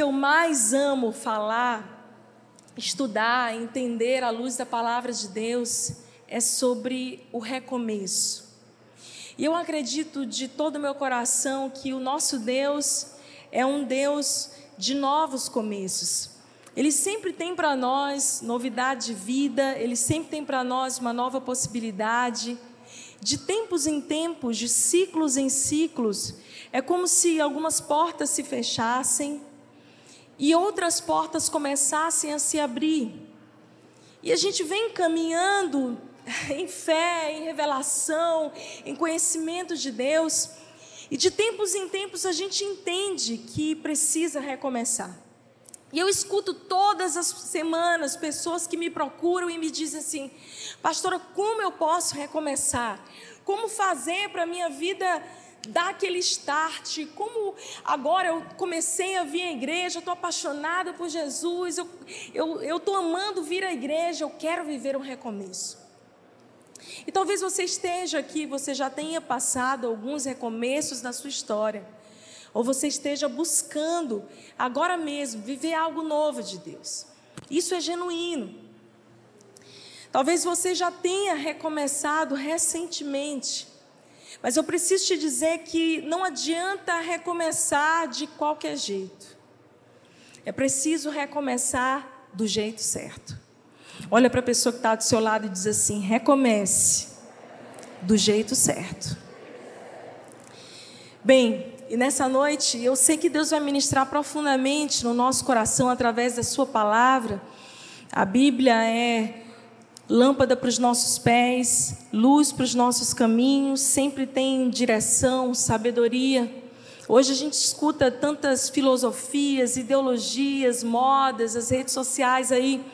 que eu mais amo falar, estudar, entender à luz da palavra de Deus é sobre o recomeço. E eu acredito de todo o meu coração que o nosso Deus é um Deus de novos começos. Ele sempre tem para nós novidade de vida, ele sempre tem para nós uma nova possibilidade. De tempos em tempos, de ciclos em ciclos, é como se algumas portas se fechassem e outras portas começassem a se abrir. E a gente vem caminhando em fé, em revelação, em conhecimento de Deus. E de tempos em tempos a gente entende que precisa recomeçar. E eu escuto todas as semanas pessoas que me procuram e me dizem assim: Pastora, como eu posso recomeçar? Como fazer para a minha vida dar aquele start? Como agora eu comecei a vir à igreja, estou apaixonada por Jesus, eu estou eu, amando vir à igreja, eu quero viver um recomeço. E talvez você esteja aqui, você já tenha passado alguns recomeços na sua história, ou você esteja buscando agora mesmo viver algo novo de Deus. Isso é genuíno. Talvez você já tenha recomeçado recentemente, mas eu preciso te dizer que não adianta recomeçar de qualquer jeito. É preciso recomeçar do jeito certo. Olha para a pessoa que está do seu lado e diz assim: recomece do jeito certo. Bem, e nessa noite eu sei que Deus vai ministrar profundamente no nosso coração através da Sua palavra. A Bíblia é lâmpada para os nossos pés, luz para os nossos caminhos, sempre tem direção, sabedoria. Hoje a gente escuta tantas filosofias, ideologias, modas, as redes sociais aí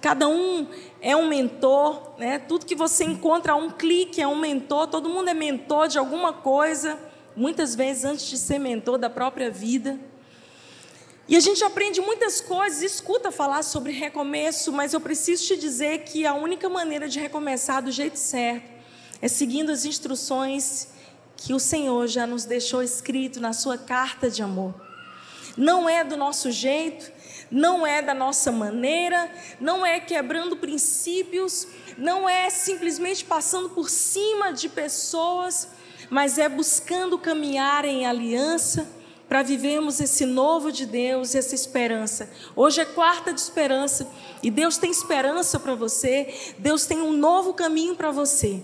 Cada um é um mentor, né? Tudo que você encontra um clique é um mentor, todo mundo é mentor de alguma coisa, muitas vezes antes de ser mentor da própria vida. E a gente aprende muitas coisas, escuta falar sobre recomeço, mas eu preciso te dizer que a única maneira de recomeçar do jeito certo é seguindo as instruções que o Senhor já nos deixou escrito na sua carta de amor. Não é do nosso jeito, não é da nossa maneira, não é quebrando princípios, não é simplesmente passando por cima de pessoas, mas é buscando caminhar em aliança para vivermos esse novo de Deus, essa esperança. Hoje é quarta de esperança e Deus tem esperança para você, Deus tem um novo caminho para você.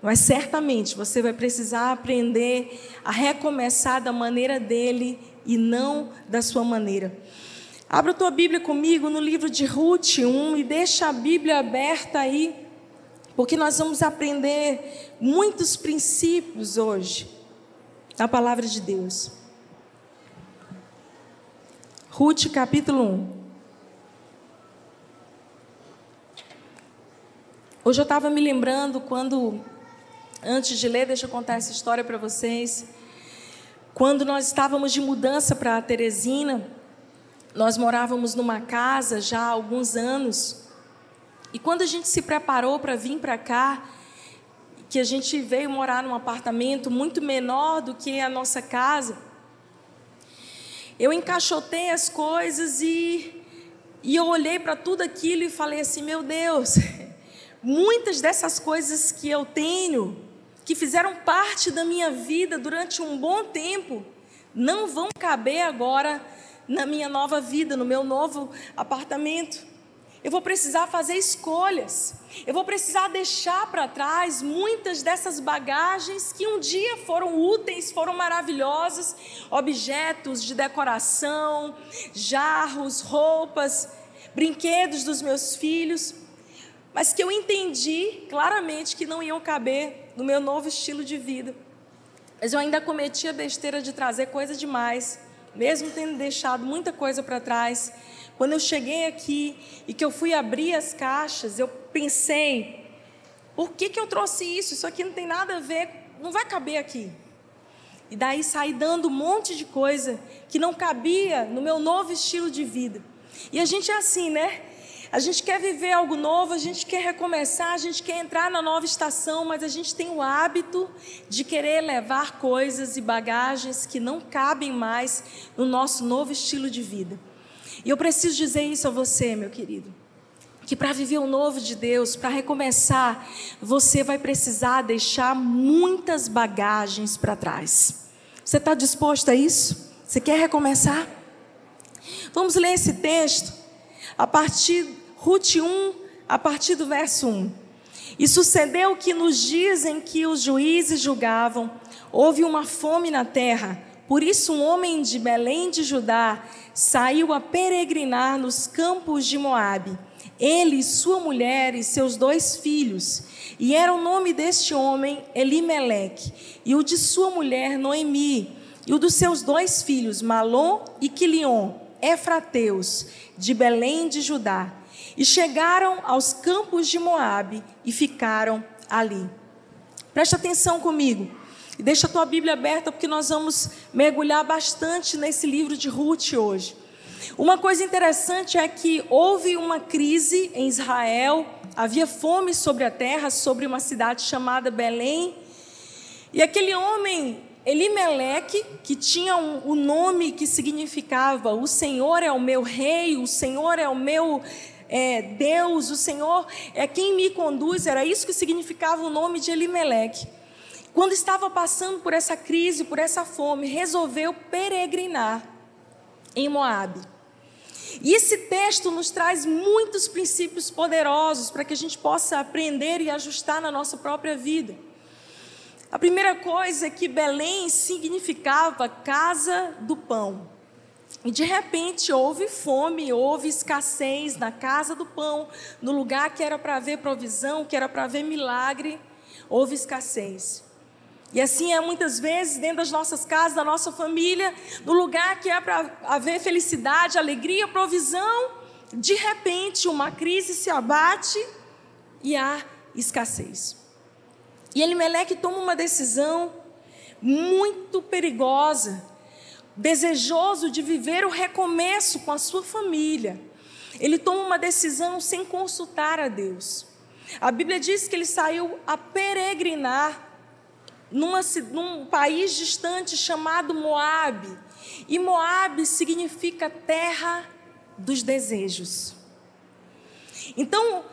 Mas certamente você vai precisar aprender a recomeçar da maneira dele e não da sua maneira. Abra a tua Bíblia comigo no livro de Ruth 1 e deixa a Bíblia aberta aí, porque nós vamos aprender muitos princípios hoje na palavra de Deus. Ruth capítulo 1. Hoje eu estava me lembrando quando, antes de ler, deixa eu contar essa história para vocês. Quando nós estávamos de mudança para Teresina, nós morávamos numa casa já há alguns anos. E quando a gente se preparou para vir para cá, que a gente veio morar num apartamento muito menor do que a nossa casa, eu encaixotei as coisas e, e eu olhei para tudo aquilo e falei assim: meu Deus, muitas dessas coisas que eu tenho, que fizeram parte da minha vida durante um bom tempo, não vão caber agora na minha nova vida, no meu novo apartamento. Eu vou precisar fazer escolhas. Eu vou precisar deixar para trás muitas dessas bagagens que um dia foram úteis, foram maravilhosas, objetos de decoração, jarros, roupas, brinquedos dos meus filhos, mas que eu entendi claramente que não iam caber no meu novo estilo de vida. Mas eu ainda cometi a besteira de trazer coisa demais mesmo tendo deixado muita coisa para trás, quando eu cheguei aqui e que eu fui abrir as caixas, eu pensei: por que, que eu trouxe isso? Isso aqui não tem nada a ver, não vai caber aqui. E daí saí dando um monte de coisa que não cabia no meu novo estilo de vida. E a gente é assim, né? A gente quer viver algo novo, a gente quer recomeçar, a gente quer entrar na nova estação, mas a gente tem o hábito de querer levar coisas e bagagens que não cabem mais no nosso novo estilo de vida. E eu preciso dizer isso a você, meu querido. Que para viver o novo de Deus, para recomeçar, você vai precisar deixar muitas bagagens para trás. Você está disposto a isso? Você quer recomeçar? Vamos ler esse texto a partir, Ruth 1, a partir do verso 1. E sucedeu que nos dias em que os juízes julgavam, houve uma fome na terra. Por isso, um homem de Belém de Judá saiu a peregrinar nos campos de Moabe. Ele, sua mulher e seus dois filhos. E era o nome deste homem Elimeleque, e o de sua mulher Noemi, e o dos seus dois filhos Malom e Quilion efrateus de Belém de Judá, e chegaram aos campos de Moabe e ficaram ali. Preste atenção comigo. E deixa a tua Bíblia aberta porque nós vamos mergulhar bastante nesse livro de Ruth hoje. Uma coisa interessante é que houve uma crise em Israel, havia fome sobre a terra, sobre uma cidade chamada Belém. E aquele homem Elimeleque, que tinha o um, um nome que significava o Senhor é o meu rei, o Senhor é o meu é, Deus, o Senhor é quem me conduz, era isso que significava o nome de Elimeleque. Quando estava passando por essa crise, por essa fome, resolveu peregrinar em Moabe. E esse texto nos traz muitos princípios poderosos para que a gente possa aprender e ajustar na nossa própria vida. A primeira coisa é que Belém significava casa do pão. E de repente houve fome, houve escassez na casa do pão, no lugar que era para haver provisão, que era para haver milagre, houve escassez. E assim é muitas vezes dentro das nossas casas, da nossa família, no lugar que é para haver felicidade, alegria, provisão, de repente uma crise se abate e há escassez. E Elimeleque toma uma decisão muito perigosa, desejoso de viver o recomeço com a sua família. Ele toma uma decisão sem consultar a Deus. A Bíblia diz que ele saiu a peregrinar numa, num país distante chamado Moabe. E Moabe significa terra dos desejos. Então,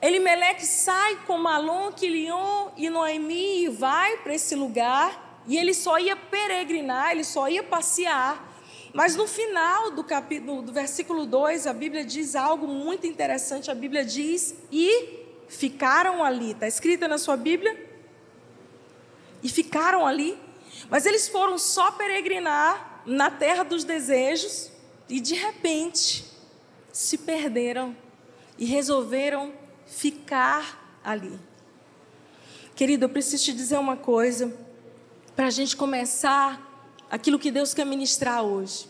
Elimeleque sai com Malom, Quilion e Noemi e vai para esse lugar. E ele só ia peregrinar, ele só ia passear. Mas no final do capítulo, do versículo 2, a Bíblia diz algo muito interessante. A Bíblia diz: "E ficaram ali". Está escrita na sua Bíblia? E ficaram ali. Mas eles foram só peregrinar na terra dos desejos e de repente se perderam e resolveram ficar ali. Querido, eu preciso te dizer uma coisa, para a gente começar aquilo que Deus quer ministrar hoje.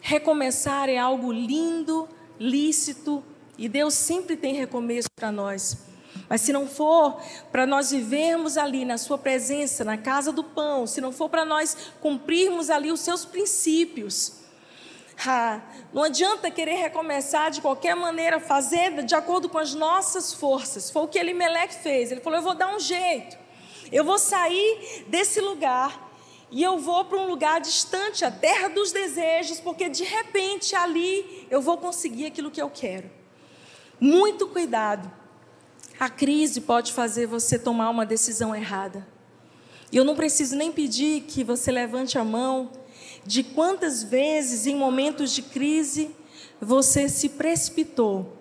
Recomeçar é algo lindo, lícito, e Deus sempre tem recomeço para nós. Mas se não for para nós vivermos ali na Sua presença, na casa do pão, se não for para nós cumprirmos ali os seus princípios, ah, não adianta querer recomeçar de qualquer maneira, fazer de acordo com as nossas forças. Foi o que Elimelec fez. Ele falou: Eu vou dar um jeito. Eu vou sair desse lugar e eu vou para um lugar distante, a terra dos desejos, porque de repente ali eu vou conseguir aquilo que eu quero. Muito cuidado. A crise pode fazer você tomar uma decisão errada. E eu não preciso nem pedir que você levante a mão de quantas vezes, em momentos de crise, você se precipitou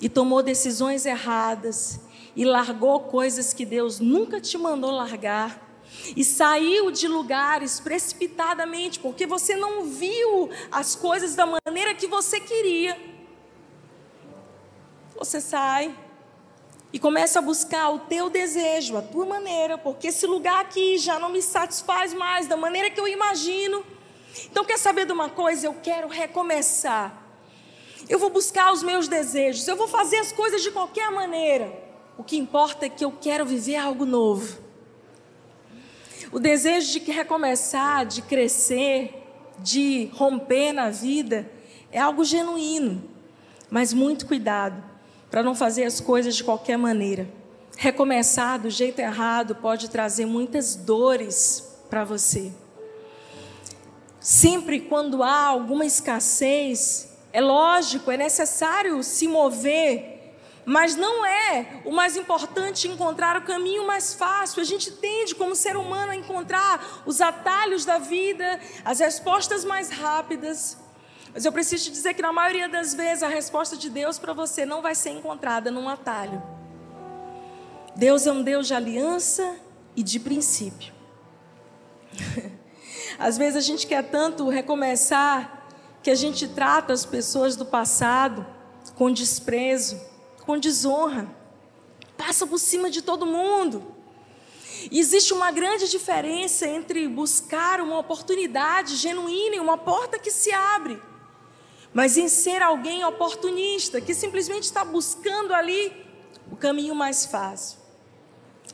e tomou decisões erradas e largou coisas que Deus nunca te mandou largar e saiu de lugares precipitadamente porque você não viu as coisas da maneira que você queria. Você sai e começa a buscar o teu desejo, a tua maneira, porque esse lugar aqui já não me satisfaz mais da maneira que eu imagino. Então, quer saber de uma coisa? Eu quero recomeçar. Eu vou buscar os meus desejos. Eu vou fazer as coisas de qualquer maneira. O que importa é que eu quero viver algo novo. O desejo de recomeçar, de crescer, de romper na vida, é algo genuíno. Mas muito cuidado para não fazer as coisas de qualquer maneira. Recomeçar do jeito errado pode trazer muitas dores para você. Sempre quando há alguma escassez, É lógico, é necessário se mover mas não é o mais importante encontrar o caminho mais fácil. A gente tende, como ser humano, a encontrar os atalhos da vida, as respostas mais rápidas. Mas eu preciso te dizer que, na maioria das vezes, a resposta de Deus para você não vai ser encontrada num atalho. Deus é um Deus de aliança e de princípio. Às vezes a gente quer tanto recomeçar que a gente trata as pessoas do passado com desprezo com desonra, passa por cima de todo mundo. E existe uma grande diferença entre buscar uma oportunidade genuína e uma porta que se abre, mas em ser alguém oportunista, que simplesmente está buscando ali o caminho mais fácil.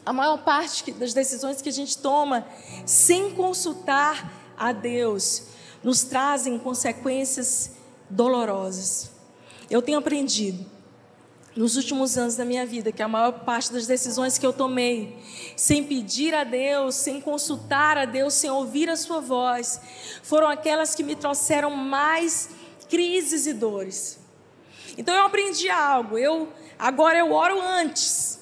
A maior parte das decisões que a gente toma sem consultar a Deus nos trazem consequências dolorosas. Eu tenho aprendido nos últimos anos da minha vida, que a maior parte das decisões que eu tomei, sem pedir a Deus, sem consultar a Deus, sem ouvir a Sua voz, foram aquelas que me trouxeram mais crises e dores. Então eu aprendi algo. Eu agora eu oro antes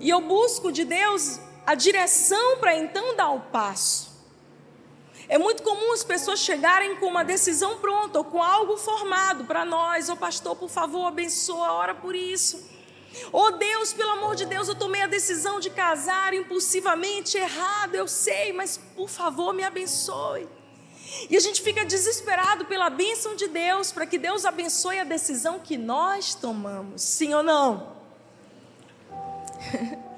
e eu busco de Deus a direção para então dar o passo. É muito comum as pessoas chegarem com uma decisão pronta ou com algo formado para nós. Ô oh, pastor, por favor, abençoa, ora por isso. Oh Deus, pelo amor de Deus, eu tomei a decisão de casar impulsivamente, errado, eu sei, mas por favor me abençoe. E a gente fica desesperado pela bênção de Deus, para que Deus abençoe a decisão que nós tomamos, sim ou não?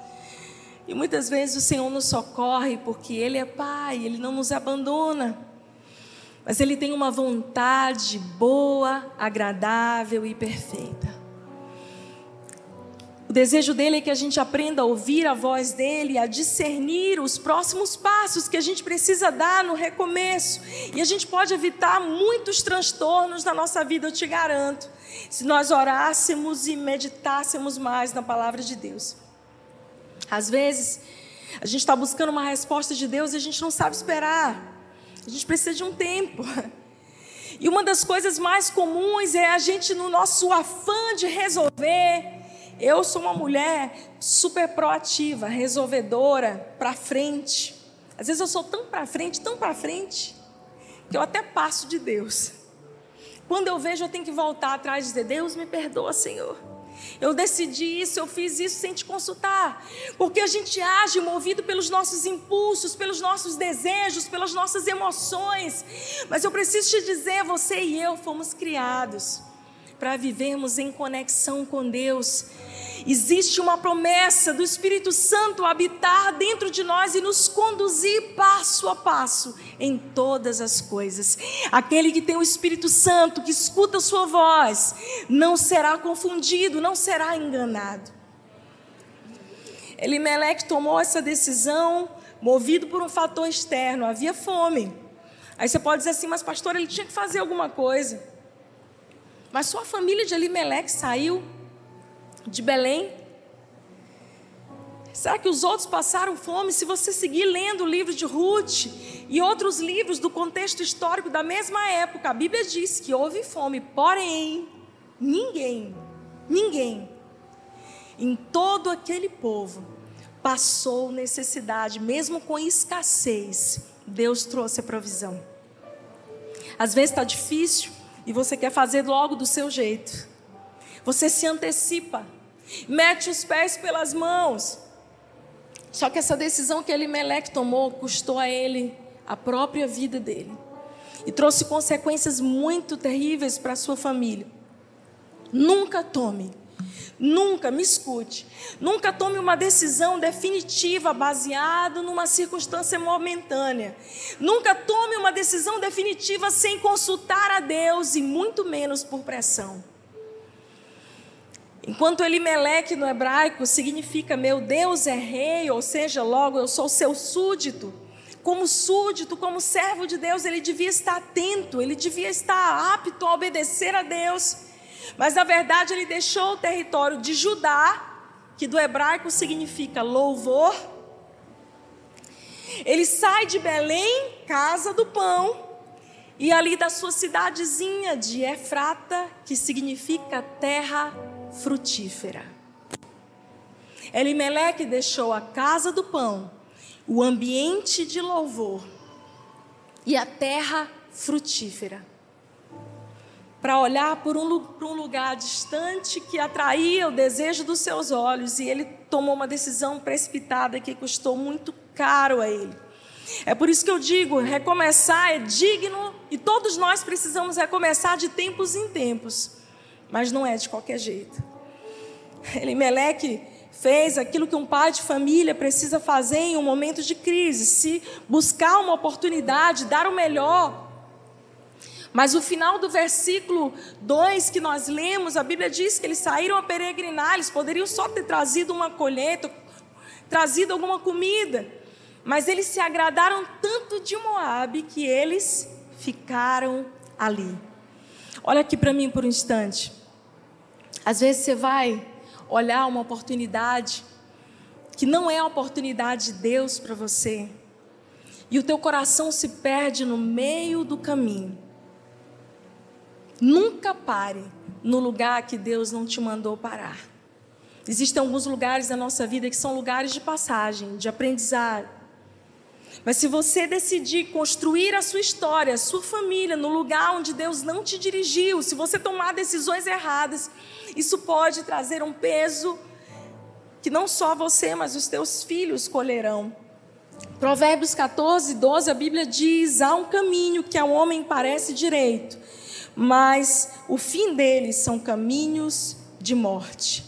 E muitas vezes o Senhor nos socorre porque Ele é Pai, Ele não nos abandona. Mas Ele tem uma vontade boa, agradável e perfeita. O desejo dele é que a gente aprenda a ouvir a voz dele, a discernir os próximos passos que a gente precisa dar no recomeço. E a gente pode evitar muitos transtornos na nossa vida, eu te garanto, se nós orássemos e meditássemos mais na palavra de Deus. Às vezes, a gente está buscando uma resposta de Deus e a gente não sabe esperar. A gente precisa de um tempo. E uma das coisas mais comuns é a gente, no nosso afã de resolver, eu sou uma mulher super proativa, resolvedora, para frente. Às vezes eu sou tão para frente, tão para frente, que eu até passo de Deus. Quando eu vejo, eu tenho que voltar atrás e dizer: Deus me perdoa, Senhor. Eu decidi isso, eu fiz isso sem te consultar. Porque a gente age movido pelos nossos impulsos, pelos nossos desejos, pelas nossas emoções. Mas eu preciso te dizer, você e eu fomos criados para vivermos em conexão com Deus. Existe uma promessa do Espírito Santo habitar dentro de nós e nos conduzir passo a passo em todas as coisas. Aquele que tem o Espírito Santo, que escuta a sua voz, não será confundido, não será enganado. Elimelec tomou essa decisão movido por um fator externo, havia fome. Aí você pode dizer assim, mas pastor, ele tinha que fazer alguma coisa. Mas sua família de Elimelec saiu de Belém. Será que os outros passaram fome? Se você seguir lendo o livro de Ruth e outros livros do contexto histórico da mesma época, a Bíblia diz que houve fome, porém, ninguém, ninguém, em todo aquele povo, passou necessidade, mesmo com escassez, Deus trouxe a provisão. Às vezes está difícil, e você quer fazer logo do seu jeito. Você se antecipa, mete os pés pelas mãos. Só que essa decisão que Elimelec tomou custou a ele a própria vida dele e trouxe consequências muito terríveis para sua família. Nunca tome Nunca, me escute, nunca tome uma decisão definitiva baseada numa circunstância momentânea. Nunca tome uma decisão definitiva sem consultar a Deus e muito menos por pressão. Enquanto Elimeleque no hebraico significa meu Deus é rei, ou seja, logo eu sou seu súdito. Como súdito, como servo de Deus, ele devia estar atento, ele devia estar apto a obedecer a Deus. Mas na verdade ele deixou o território de Judá, que do hebraico significa louvor. Ele sai de Belém, casa do pão, e ali da sua cidadezinha de Efrata, que significa terra frutífera. Elimeleque deixou a casa do pão, o ambiente de louvor e a terra frutífera para olhar por um, por um lugar distante que atraía o desejo dos seus olhos e ele tomou uma decisão precipitada que custou muito caro a ele. É por isso que eu digo: recomeçar é digno e todos nós precisamos recomeçar de tempos em tempos, mas não é de qualquer jeito. Elimeleque fez aquilo que um pai de família precisa fazer em um momento de crise: se buscar uma oportunidade, dar o melhor mas o final do versículo 2 que nós lemos, a Bíblia diz que eles saíram a peregrinar, eles poderiam só ter trazido uma colheita, trazido alguma comida. Mas eles se agradaram tanto de Moabe que eles ficaram ali. Olha aqui para mim por um instante. Às vezes você vai olhar uma oportunidade que não é a oportunidade de Deus para você. E o teu coração se perde no meio do caminho. Nunca pare no lugar que Deus não te mandou parar. Existem alguns lugares da nossa vida que são lugares de passagem, de aprendizado. Mas se você decidir construir a sua história, a sua família, no lugar onde Deus não te dirigiu, se você tomar decisões erradas, isso pode trazer um peso que não só você, mas os teus filhos colherão. Provérbios 14, 12, a Bíblia diz: há um caminho que ao homem parece direito, mas o fim deles são caminhos de morte.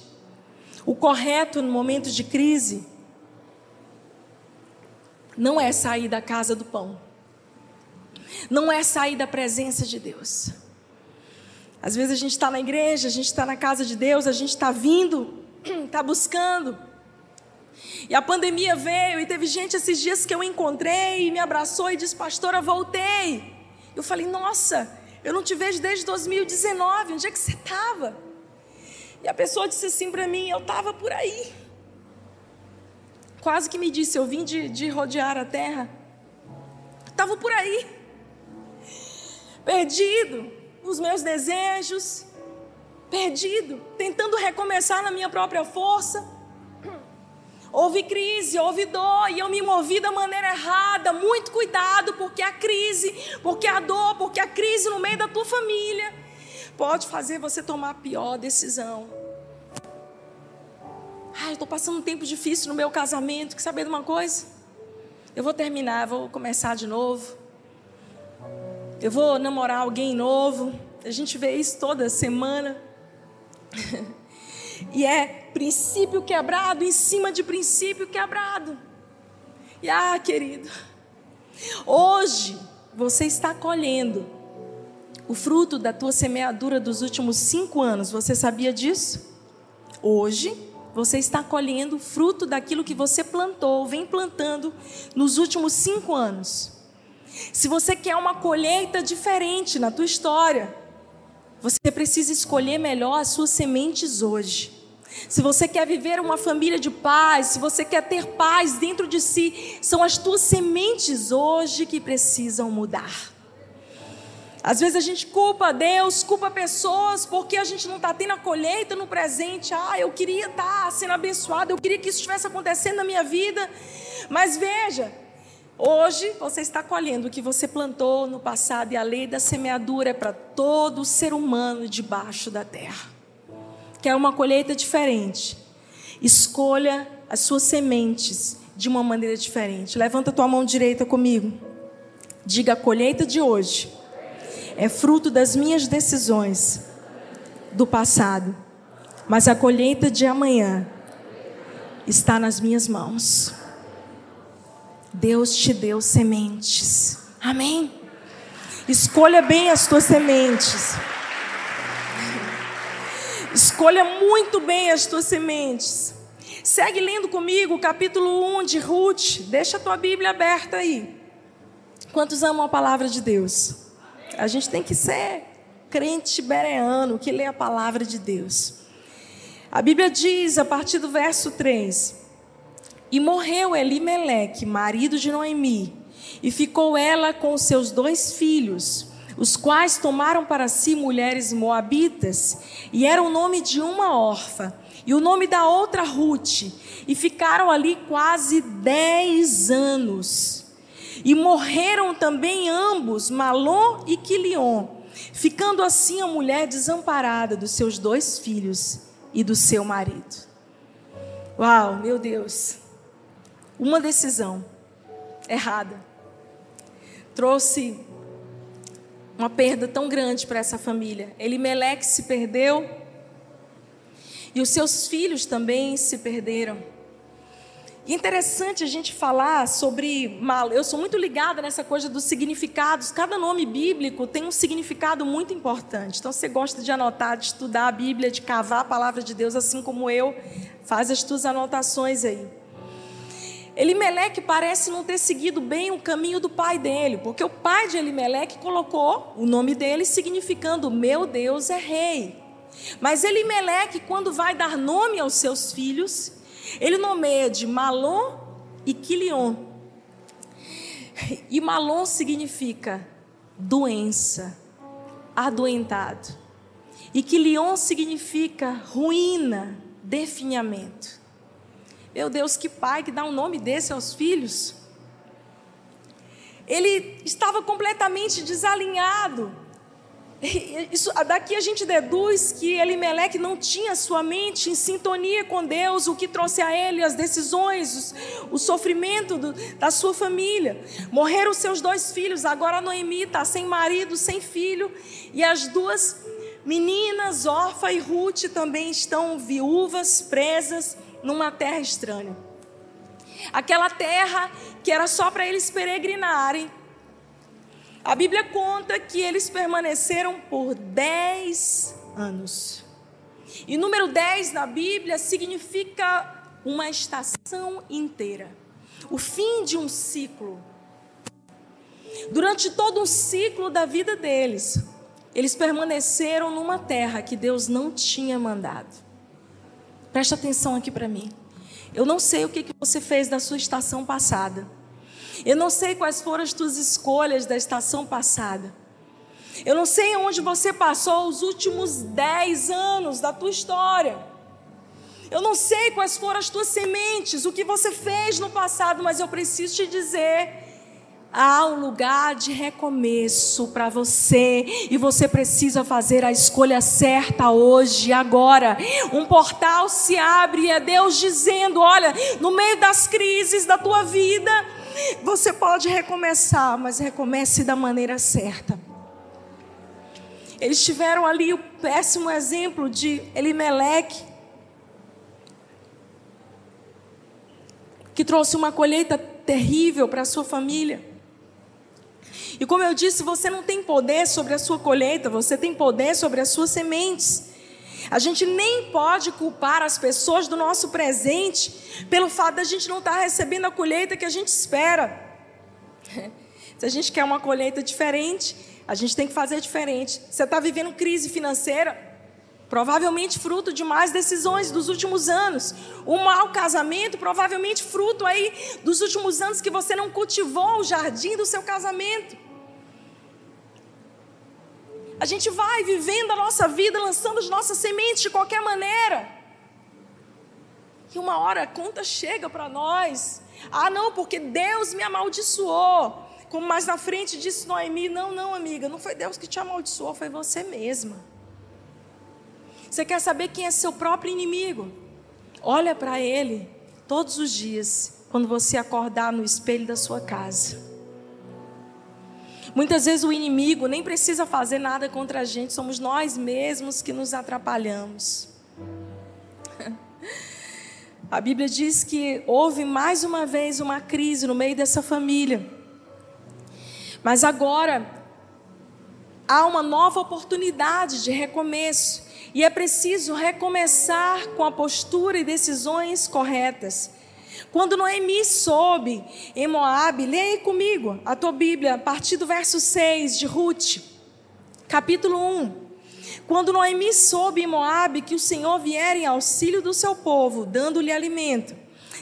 O correto no momento de crise não é sair da casa do pão, não é sair da presença de Deus. Às vezes a gente está na igreja, a gente está na casa de Deus, a gente está vindo, está buscando. E a pandemia veio e teve gente esses dias que eu encontrei e me abraçou e disse: Pastora, voltei. Eu falei: Nossa, eu não te vejo desde 2019. Onde é que você estava? E a pessoa disse assim para mim: Eu estava por aí. Quase que me disse: Eu vim de, de rodear a terra. Estava por aí. Perdido os meus desejos. Perdido. Tentando recomeçar na minha própria força. Houve crise, houve dor, e eu me movi da maneira errada. Muito cuidado, porque a crise, porque a dor, porque a crise no meio da tua família pode fazer você tomar a pior decisão. Ai, eu estou passando um tempo difícil no meu casamento. Quer saber de uma coisa? Eu vou terminar, vou começar de novo. Eu vou namorar alguém novo. A gente vê isso toda semana. E é princípio quebrado em cima de princípio quebrado. E ah, querido, hoje você está colhendo o fruto da tua semeadura dos últimos cinco anos. Você sabia disso? Hoje você está colhendo fruto daquilo que você plantou, vem plantando nos últimos cinco anos. Se você quer uma colheita diferente na tua história, você precisa escolher melhor as suas sementes hoje. Se você quer viver uma família de paz, se você quer ter paz dentro de si, são as tuas sementes hoje que precisam mudar. Às vezes a gente culpa Deus, culpa pessoas, porque a gente não está tendo a colheita no presente. Ah, eu queria estar tá sendo abençoado, eu queria que isso estivesse acontecendo na minha vida. Mas veja, Hoje você está colhendo o que você plantou no passado e a lei da semeadura é para todo ser humano debaixo da terra. Quer uma colheita diferente? Escolha as suas sementes de uma maneira diferente. Levanta tua mão direita comigo. Diga: a colheita de hoje é fruto das minhas decisões do passado, mas a colheita de amanhã está nas minhas mãos. Deus te deu sementes. Amém? Escolha bem as tuas sementes. Escolha muito bem as tuas sementes. Segue lendo comigo o capítulo 1 de Ruth. Deixa a tua Bíblia aberta aí. Quantos amam a palavra de Deus? A gente tem que ser crente bereano, que lê a palavra de Deus. A Bíblia diz, a partir do verso 3: e morreu Elimeleque, marido de Noemi, e ficou ela com seus dois filhos, os quais tomaram para si mulheres moabitas, e era o nome de uma órfã, e o nome da outra Ruth, e ficaram ali quase dez anos. E morreram também ambos, Malom e Quilion, ficando assim a mulher desamparada dos seus dois filhos e do seu marido. Uau, meu Deus! Uma decisão errada trouxe uma perda tão grande para essa família. Elimeleque se perdeu e os seus filhos também se perderam. E interessante a gente falar sobre mal. Eu sou muito ligada nessa coisa dos significados. Cada nome bíblico tem um significado muito importante. Então, você gosta de anotar, de estudar a Bíblia, de cavar a palavra de Deus, assim como eu, faz as tuas anotações aí. Elimeleque parece não ter seguido bem o caminho do pai dele, porque o pai de Elimeleque colocou o nome dele significando meu Deus é rei. Mas Elimeleque, quando vai dar nome aos seus filhos, ele nomeia de Malom e Quilion. E Malom significa doença, adoentado. E Quilion significa ruína, definhamento. Meu Deus, que pai que dá um nome desse aos filhos. Ele estava completamente desalinhado. Isso, daqui a gente deduz que Elimeleque não tinha sua mente em sintonia com Deus, o que trouxe a ele as decisões, o, o sofrimento do, da sua família. Morreram seus dois filhos, agora Noemi está sem marido, sem filho, e as duas meninas, Orfa e Ruth, também estão viúvas, presas numa terra estranha. Aquela terra que era só para eles peregrinarem. A Bíblia conta que eles permaneceram por dez anos. E número 10 na Bíblia significa uma estação inteira, o fim de um ciclo. Durante todo um ciclo da vida deles, eles permaneceram numa terra que Deus não tinha mandado. Preste atenção aqui para mim. Eu não sei o que você fez da sua estação passada. Eu não sei quais foram as tuas escolhas da estação passada. Eu não sei onde você passou os últimos dez anos da tua história. Eu não sei quais foram as tuas sementes, o que você fez no passado, mas eu preciso te dizer há um lugar de recomeço para você e você precisa fazer a escolha certa hoje, agora. Um portal se abre e é Deus dizendo: olha, no meio das crises da tua vida, você pode recomeçar, mas recomece da maneira certa. Eles tiveram ali o péssimo exemplo de Elimeleque, que trouxe uma colheita terrível para a sua família. E como eu disse, você não tem poder sobre a sua colheita, você tem poder sobre as suas sementes. A gente nem pode culpar as pessoas do nosso presente pelo fato da gente não estar recebendo a colheita que a gente espera. Se a gente quer uma colheita diferente, a gente tem que fazer diferente. Você está vivendo crise financeira, provavelmente fruto de mais decisões dos últimos anos. Um mau casamento, provavelmente fruto aí dos últimos anos que você não cultivou o jardim do seu casamento. A gente vai vivendo a nossa vida, lançando as nossas sementes de qualquer maneira. E uma hora a conta chega para nós. Ah, não, porque Deus me amaldiçoou. Como mais na frente disse Noemi: Não, não, amiga, não foi Deus que te amaldiçoou, foi você mesma. Você quer saber quem é seu próprio inimigo? Olha para ele todos os dias, quando você acordar no espelho da sua casa. Muitas vezes o inimigo nem precisa fazer nada contra a gente, somos nós mesmos que nos atrapalhamos. A Bíblia diz que houve mais uma vez uma crise no meio dessa família. Mas agora há uma nova oportunidade de recomeço. E é preciso recomeçar com a postura e decisões corretas. Quando Noemi soube em Moabe, leia comigo a tua Bíblia, a partir do verso 6 de Ruth, capítulo 1. Quando Noemi soube em Moabe que o Senhor viera em auxílio do seu povo, dando-lhe alimento,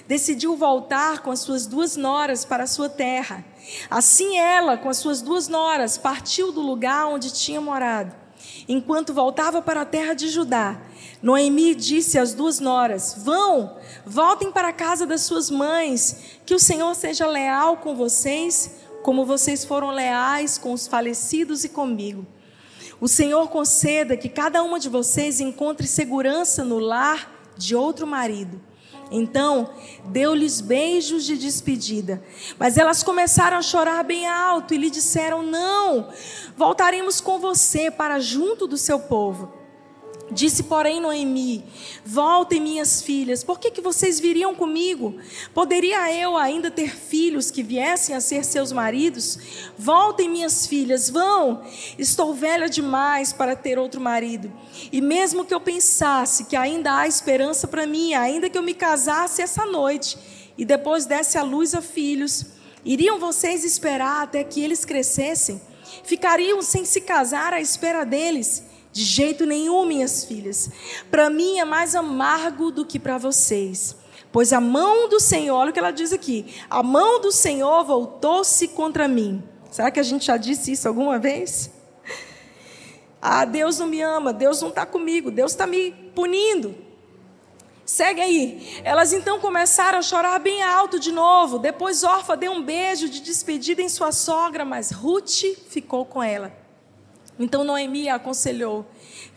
decidiu voltar com as suas duas noras para a sua terra. Assim ela, com as suas duas noras, partiu do lugar onde tinha morado. Enquanto voltava para a terra de Judá, Noemi disse às duas noras: Vão, voltem para a casa das suas mães, que o Senhor seja leal com vocês, como vocês foram leais com os falecidos e comigo. O Senhor conceda que cada uma de vocês encontre segurança no lar de outro marido. Então, deu-lhes beijos de despedida. Mas elas começaram a chorar bem alto e lhe disseram: Não, voltaremos com você para junto do seu povo. Disse, porém, Noemi: Voltem, minhas filhas, por que, que vocês viriam comigo? Poderia eu ainda ter filhos que viessem a ser seus maridos? Voltem, minhas filhas, vão. Estou velha demais para ter outro marido. E mesmo que eu pensasse que ainda há esperança para mim, ainda que eu me casasse essa noite e depois desse à luz a filhos, iriam vocês esperar até que eles crescessem? Ficariam sem se casar à espera deles? De jeito nenhum, minhas filhas. Para mim é mais amargo do que para vocês. Pois a mão do Senhor, olha o que ela diz aqui: a mão do Senhor voltou-se contra mim. Será que a gente já disse isso alguma vez? Ah, Deus não me ama, Deus não está comigo, Deus está me punindo. Segue aí. Elas então começaram a chorar bem alto de novo. Depois Orfa deu um beijo de despedida em sua sogra, mas Ruth ficou com ela. Então Noemi aconselhou: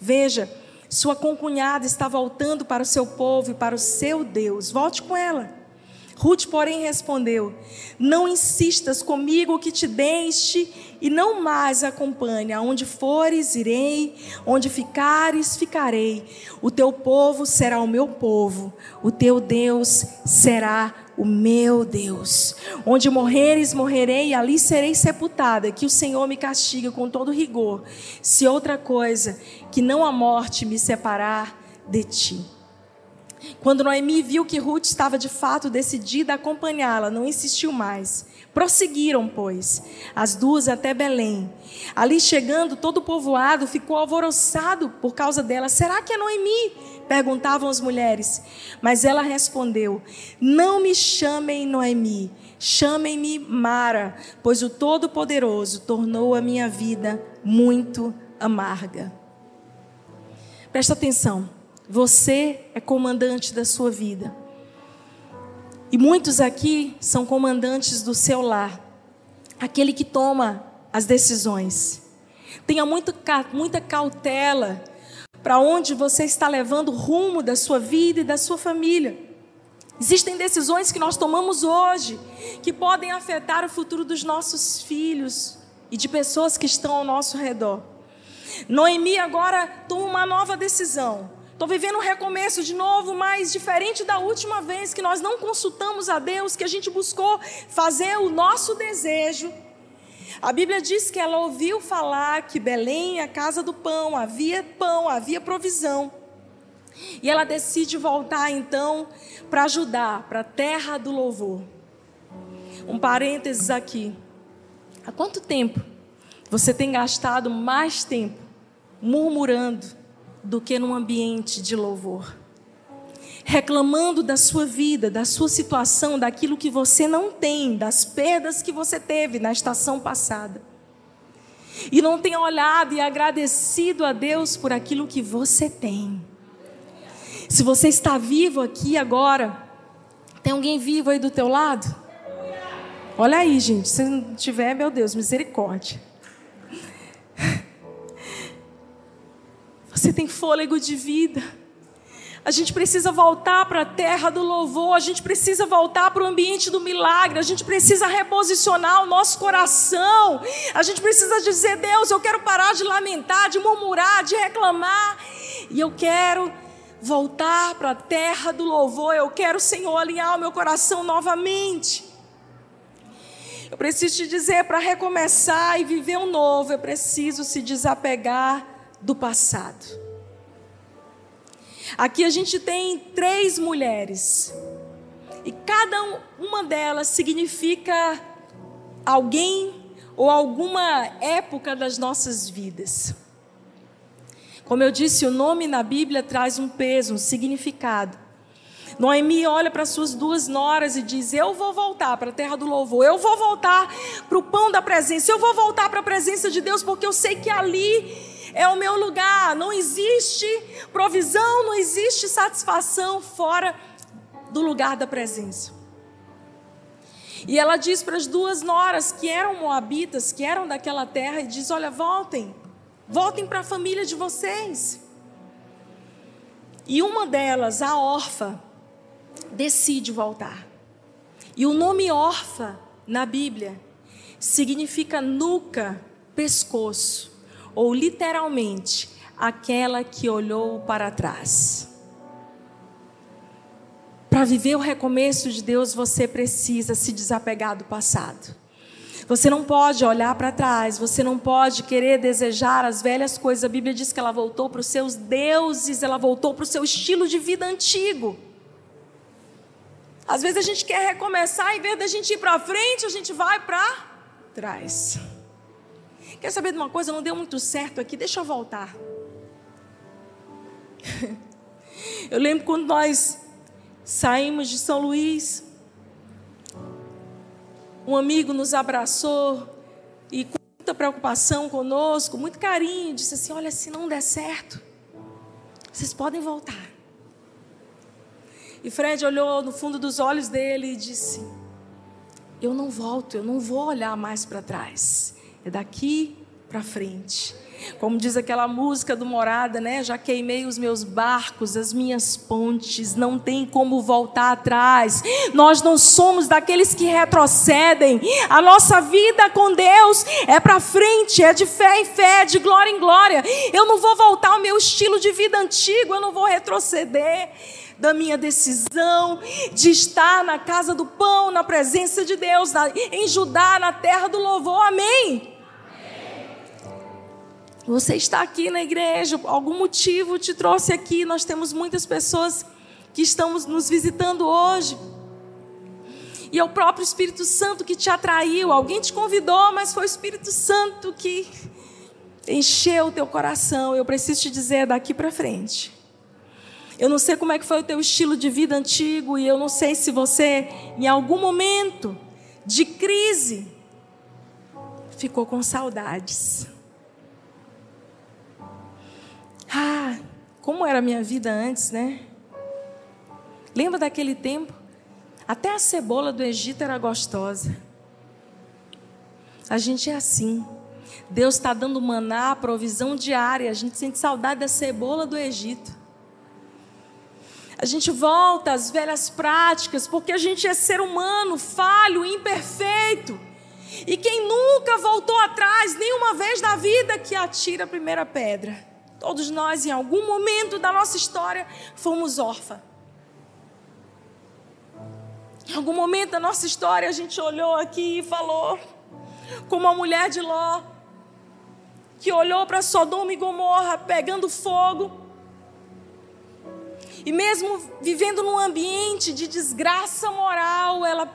Veja, sua concunhada está voltando para o seu povo e para o seu Deus. Volte com ela. Ruth, porém, respondeu: Não insistas comigo que te deixe e não mais acompanhe. Aonde fores, irei, onde ficares, ficarei. O teu povo será o meu povo, o teu Deus será o meu Deus. Onde morreres, morrerei, e ali serei sepultada. Que o Senhor me castigue com todo rigor, se outra coisa que não a morte me separar de ti. Quando Noemi viu que Ruth estava de fato decidida a acompanhá-la, não insistiu mais. Prosseguiram, pois, as duas até Belém. Ali chegando, todo o povoado ficou alvoroçado por causa dela. Será que é Noemi? Perguntavam as mulheres. Mas ela respondeu: Não me chamem Noemi, chamem-me Mara, pois o Todo-Poderoso tornou a minha vida muito amarga. Presta atenção. Você é comandante da sua vida. E muitos aqui são comandantes do seu lar. Aquele que toma as decisões. Tenha muito, muita cautela para onde você está levando o rumo da sua vida e da sua família. Existem decisões que nós tomamos hoje que podem afetar o futuro dos nossos filhos e de pessoas que estão ao nosso redor. Noemi agora toma uma nova decisão. Estou vivendo um recomeço de novo, mas diferente da última vez que nós não consultamos a Deus, que a gente buscou fazer o nosso desejo. A Bíblia diz que ela ouviu falar que Belém, a casa do pão, havia pão, havia provisão. E ela decide voltar então para ajudar, para a terra do louvor. Um parênteses aqui. Há quanto tempo você tem gastado mais tempo murmurando? Do que num ambiente de louvor. Reclamando da sua vida, da sua situação, daquilo que você não tem, das perdas que você teve na estação passada. E não tem olhado e agradecido a Deus por aquilo que você tem. Se você está vivo aqui agora, tem alguém vivo aí do teu lado? Olha aí, gente. Se não tiver, meu Deus, misericórdia. Você tem fôlego de vida. A gente precisa voltar para a terra do louvor, a gente precisa voltar para o ambiente do milagre, a gente precisa reposicionar o nosso coração, a gente precisa dizer: Deus, eu quero parar de lamentar, de murmurar, de reclamar, e eu quero voltar para a terra do louvor, eu quero, Senhor, alinhar o meu coração novamente. Eu preciso te dizer: para recomeçar e viver um novo, eu preciso se desapegar do passado. Aqui a gente tem três mulheres, e cada uma delas significa alguém ou alguma época das nossas vidas. Como eu disse, o nome na Bíblia traz um peso, um significado. Noemi olha para suas duas noras e diz: Eu vou voltar para a terra do louvor, eu vou voltar para o pão da presença, eu vou voltar para a presença de Deus, porque eu sei que ali é o meu lugar. Não existe provisão, não existe satisfação fora do lugar da presença. E ela diz para as duas noras que eram moabitas, que eram daquela terra, e diz: Olha, voltem, voltem para a família de vocês. E uma delas, a órfã, decide voltar. E o nome órfã na Bíblia significa nuca, pescoço, ou literalmente, aquela que olhou para trás. Para viver o recomeço de Deus, você precisa se desapegar do passado. Você não pode olhar para trás, você não pode querer desejar as velhas coisas. A Bíblia diz que ela voltou para os seus deuses, ela voltou para o seu estilo de vida antigo. Às vezes a gente quer recomeçar, em vez da gente ir para frente, a gente vai para trás. Quer saber de uma coisa? Não deu muito certo aqui, deixa eu voltar. Eu lembro quando nós saímos de São Luís, um amigo nos abraçou e com muita preocupação conosco, muito carinho, disse assim: Olha, se não der certo, vocês podem voltar. E Fred olhou no fundo dos olhos dele e disse: Eu não volto, eu não vou olhar mais para trás. É daqui para frente. Como diz aquela música do Morada, né? Já queimei os meus barcos, as minhas pontes, não tem como voltar atrás. Nós não somos daqueles que retrocedem. A nossa vida com Deus é para frente, é de fé em fé, de glória em glória. Eu não vou voltar ao meu estilo de vida antigo, eu não vou retroceder da minha decisão de estar na casa do pão, na presença de Deus, em Judá, na terra do louvor. Amém. Você está aqui na igreja, algum motivo te trouxe aqui. Nós temos muitas pessoas que estão nos visitando hoje. E é o próprio Espírito Santo que te atraiu. Alguém te convidou, mas foi o Espírito Santo que encheu o teu coração. Eu preciso te dizer daqui para frente. Eu não sei como é que foi o teu estilo de vida antigo e eu não sei se você em algum momento de crise ficou com saudades. Ah, como era a minha vida antes, né? Lembra daquele tempo? Até a cebola do Egito era gostosa. A gente é assim. Deus está dando maná, provisão diária. A gente sente saudade da cebola do Egito. A gente volta às velhas práticas, porque a gente é ser humano, falho, imperfeito. E quem nunca voltou atrás, nenhuma vez na vida, que atira a primeira pedra. Todos nós, em algum momento da nossa história, fomos órfãos. Em algum momento da nossa história, a gente olhou aqui e falou, como a mulher de Ló, que olhou para Sodoma e Gomorra pegando fogo, e mesmo vivendo num ambiente de desgraça moral, ela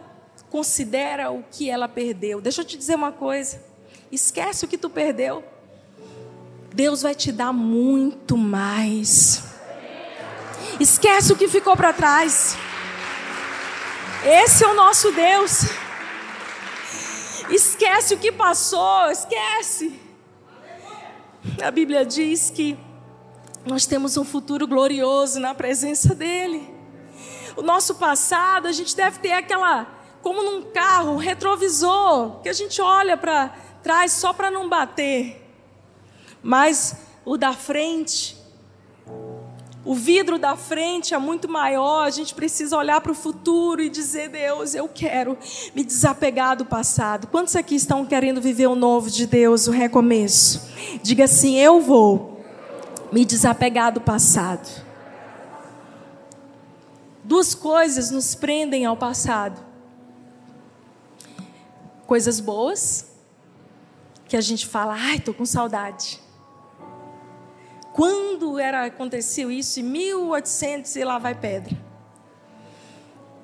considera o que ela perdeu. Deixa eu te dizer uma coisa: esquece o que tu perdeu. Deus vai te dar muito mais. Esquece o que ficou para trás. Esse é o nosso Deus. Esquece o que passou, esquece. A Bíblia diz que nós temos um futuro glorioso na presença dEle. O nosso passado, a gente deve ter aquela, como num carro, um retrovisor, que a gente olha para trás só para não bater. Mas o da frente, o vidro da frente é muito maior, a gente precisa olhar para o futuro e dizer: Deus, eu quero me desapegar do passado. Quantos aqui estão querendo viver o novo de Deus, o recomeço? Diga assim: Eu vou me desapegar do passado. Duas coisas nos prendem ao passado: coisas boas, que a gente fala, ai, estou com saudade. Quando era aconteceu isso? Em 1800 e lá vai pedra.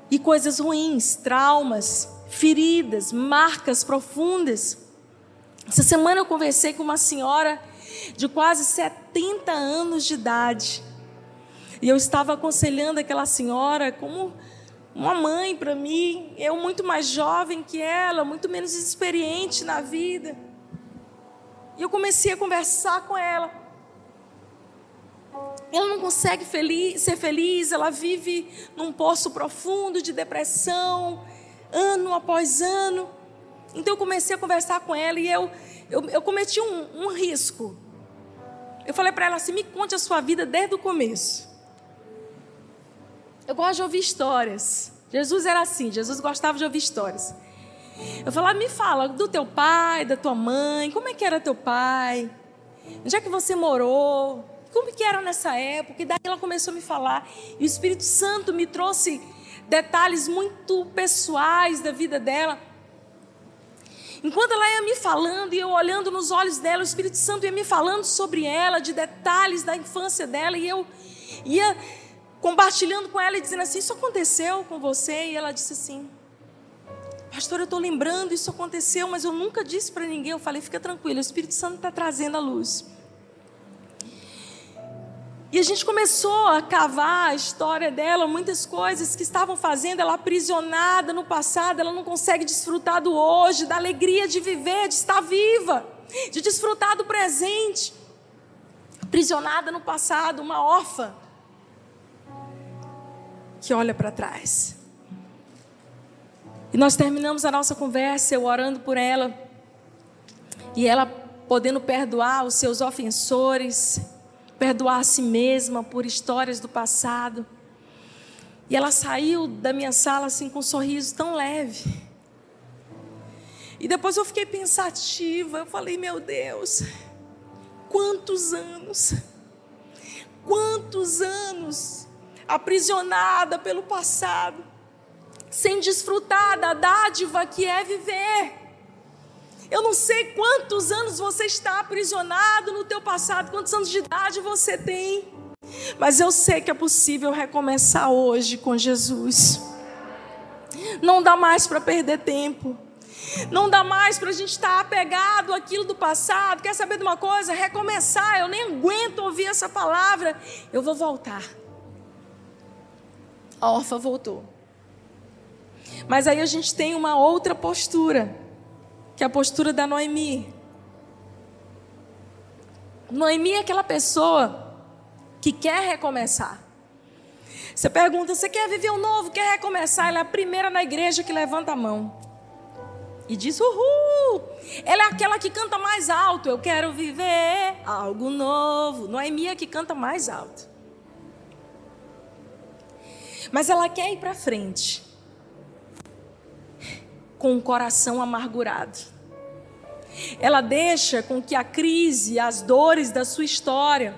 E coisas ruins, traumas, feridas, marcas profundas. Essa semana eu conversei com uma senhora de quase 70 anos de idade. E eu estava aconselhando aquela senhora como uma mãe para mim, eu muito mais jovem que ela, muito menos experiente na vida. E eu comecei a conversar com ela. Ela não consegue feliz, ser feliz, ela vive num poço profundo de depressão, ano após ano. Então eu comecei a conversar com ela e eu, eu, eu cometi um, um risco. Eu falei para ela assim: me conte a sua vida desde o começo. Eu gosto de ouvir histórias. Jesus era assim, Jesus gostava de ouvir histórias. Eu falava, me fala do teu pai, da tua mãe, como é que era teu pai? Onde é que você morou? Como que era nessa época? E daí ela começou a me falar. E o Espírito Santo me trouxe detalhes muito pessoais da vida dela. Enquanto ela ia me falando e eu olhando nos olhos dela, o Espírito Santo ia me falando sobre ela, de detalhes da infância dela, e eu ia compartilhando com ela e dizendo assim: Isso aconteceu com você? E ela disse assim: Pastor, eu estou lembrando, isso aconteceu, mas eu nunca disse para ninguém. Eu falei: Fica tranquilo, o Espírito Santo está trazendo a luz. E a gente começou a cavar a história dela, muitas coisas que estavam fazendo ela aprisionada no passado, ela não consegue desfrutar do hoje, da alegria de viver, de estar viva, de desfrutar do presente. Aprisionada no passado, uma órfã que olha para trás. E nós terminamos a nossa conversa, eu orando por ela, e ela podendo perdoar os seus ofensores, perdoar a si mesma por histórias do passado. E ela saiu da minha sala assim com um sorriso tão leve. E depois eu fiquei pensativa, eu falei, meu Deus, quantos anos, quantos anos aprisionada pelo passado, sem desfrutar da dádiva que é viver. Eu não sei quantos anos você está aprisionado no teu passado, quantos anos de idade você tem. Mas eu sei que é possível recomeçar hoje com Jesus. Não dá mais para perder tempo. Não dá mais para a gente estar apegado àquilo do passado. Quer saber de uma coisa? Recomeçar. Eu nem aguento ouvir essa palavra. Eu vou voltar. A órfã voltou. Mas aí a gente tem uma outra postura que é a postura da Noemi. Noemi é aquela pessoa que quer recomeçar. Você pergunta, você quer viver um novo, quer recomeçar? Ela é a primeira na igreja que levanta a mão. E diz, uhul! Ela é aquela que canta mais alto. Eu quero viver algo novo. Noemi é que canta mais alto. Mas ela quer ir para frente com o coração amargurado. Ela deixa com que a crise, as dores da sua história,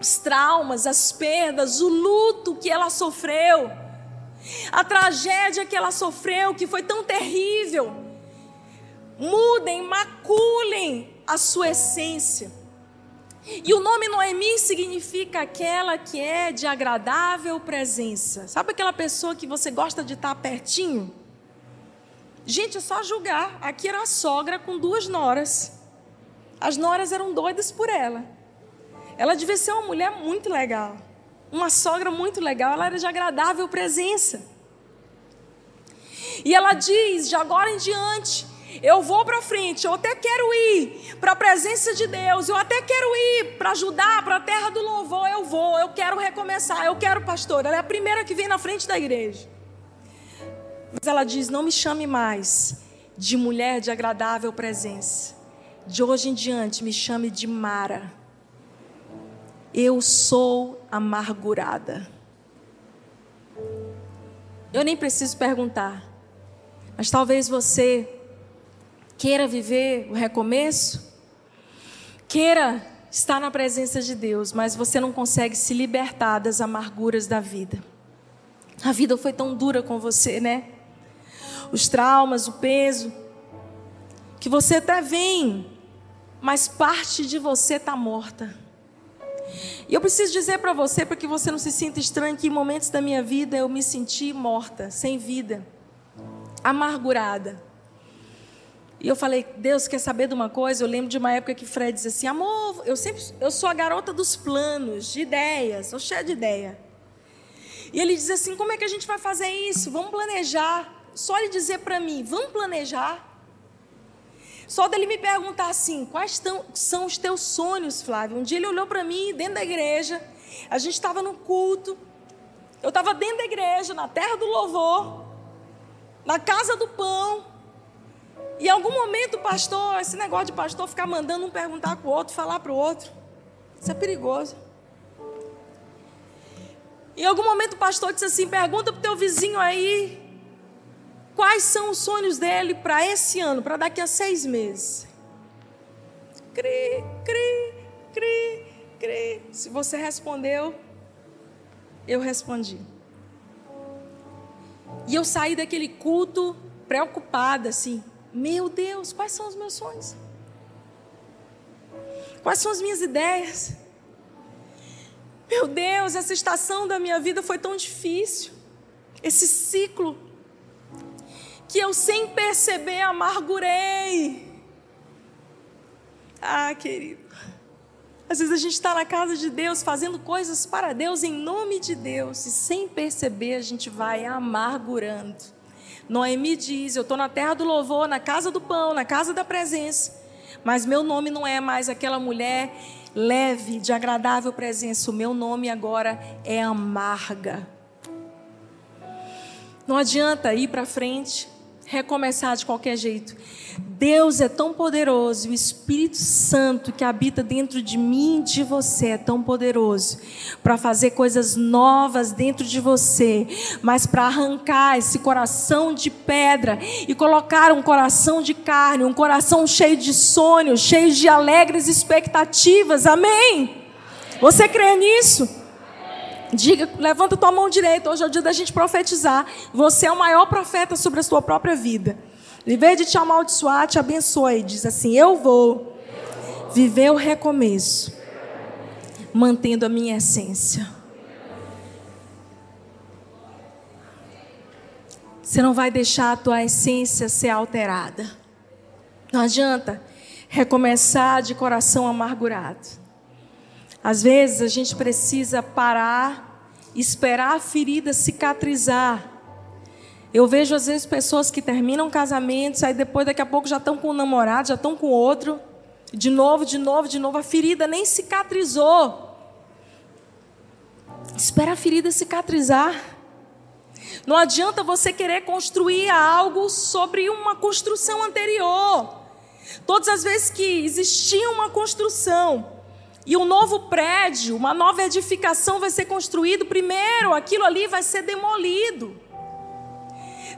os traumas, as perdas, o luto que ela sofreu, a tragédia que ela sofreu, que foi tão terrível, mudem, maculem a sua essência. E o nome Noemi significa aquela que é de agradável presença. Sabe aquela pessoa que você gosta de estar pertinho? Gente, é só julgar. Aqui era a sogra com duas noras. As noras eram doidas por ela. Ela devia ser uma mulher muito legal. Uma sogra muito legal. Ela era de agradável presença. E ela diz: de agora em diante, eu vou para frente, eu até quero ir para a presença de Deus, eu até quero ir para ajudar para a terra do louvor, eu vou, eu quero recomeçar, eu quero pastor. Ela é a primeira que vem na frente da igreja. Mas ela diz: Não me chame mais de mulher de agradável presença. De hoje em diante, me chame de Mara. Eu sou amargurada. Eu nem preciso perguntar, mas talvez você queira viver o recomeço, queira estar na presença de Deus, mas você não consegue se libertar das amarguras da vida. A vida foi tão dura com você, né? Os traumas, o peso, que você até vem, mas parte de você está morta. E eu preciso dizer para você, para que você não se sinta estranho, que em momentos da minha vida eu me senti morta, sem vida, amargurada. E eu falei, Deus, quer saber de uma coisa? Eu lembro de uma época que Fred disse assim, amor, eu sempre, eu sou a garota dos planos, de ideias, sou cheia de ideia. E ele diz assim, como é que a gente vai fazer isso? Vamos planejar. Só ele dizer para mim, vamos planejar. Só dele me perguntar assim, quais tão, são os teus sonhos, Flávio? Um dia ele olhou para mim dentro da igreja, a gente estava no culto, eu estava dentro da igreja, na terra do louvor, na casa do pão. E em algum momento o pastor, esse negócio de pastor ficar mandando um perguntar para o outro, falar para o outro, isso é perigoso. Em algum momento o pastor disse assim: pergunta para o teu vizinho aí quais são os sonhos dele para esse ano, para daqui a seis meses. Cri, cri, cri, cri. Se você respondeu, eu respondi. E eu saí daquele culto preocupada, assim. Meu Deus, quais são os meus sonhos? Quais são as minhas ideias? Meu Deus, essa estação da minha vida foi tão difícil. Esse ciclo que eu sem perceber amargurei. Ah, querido. Às vezes a gente está na casa de Deus fazendo coisas para Deus em nome de Deus e sem perceber a gente vai amargurando. Noemi diz: Eu estou na terra do louvor, na casa do pão, na casa da presença. Mas meu nome não é mais aquela mulher leve, de agradável presença. O meu nome agora é amarga. Não adianta ir para frente, recomeçar de qualquer jeito. Deus é tão poderoso, o Espírito Santo que habita dentro de mim e de você é tão poderoso para fazer coisas novas dentro de você, mas para arrancar esse coração de pedra e colocar um coração de carne, um coração cheio de sonhos, cheio de alegres expectativas. Amém? Você crê nisso? Diga, levanta tua mão direita. Hoje é o dia da gente profetizar. Você é o maior profeta sobre a sua própria vida. Em vez de te amaldiçoar, te abençoe. Diz assim: Eu vou viver o recomeço, mantendo a minha essência. Você não vai deixar a tua essência ser alterada. Não adianta recomeçar de coração amargurado. Às vezes a gente precisa parar, esperar a ferida cicatrizar. Eu vejo às vezes pessoas que terminam casamentos, aí depois daqui a pouco já estão com um namorado, já estão com outro, de novo, de novo, de novo, a ferida nem cicatrizou. Espera a ferida cicatrizar. Não adianta você querer construir algo sobre uma construção anterior. Todas as vezes que existia uma construção, e um novo prédio, uma nova edificação vai ser construído, primeiro aquilo ali vai ser demolido.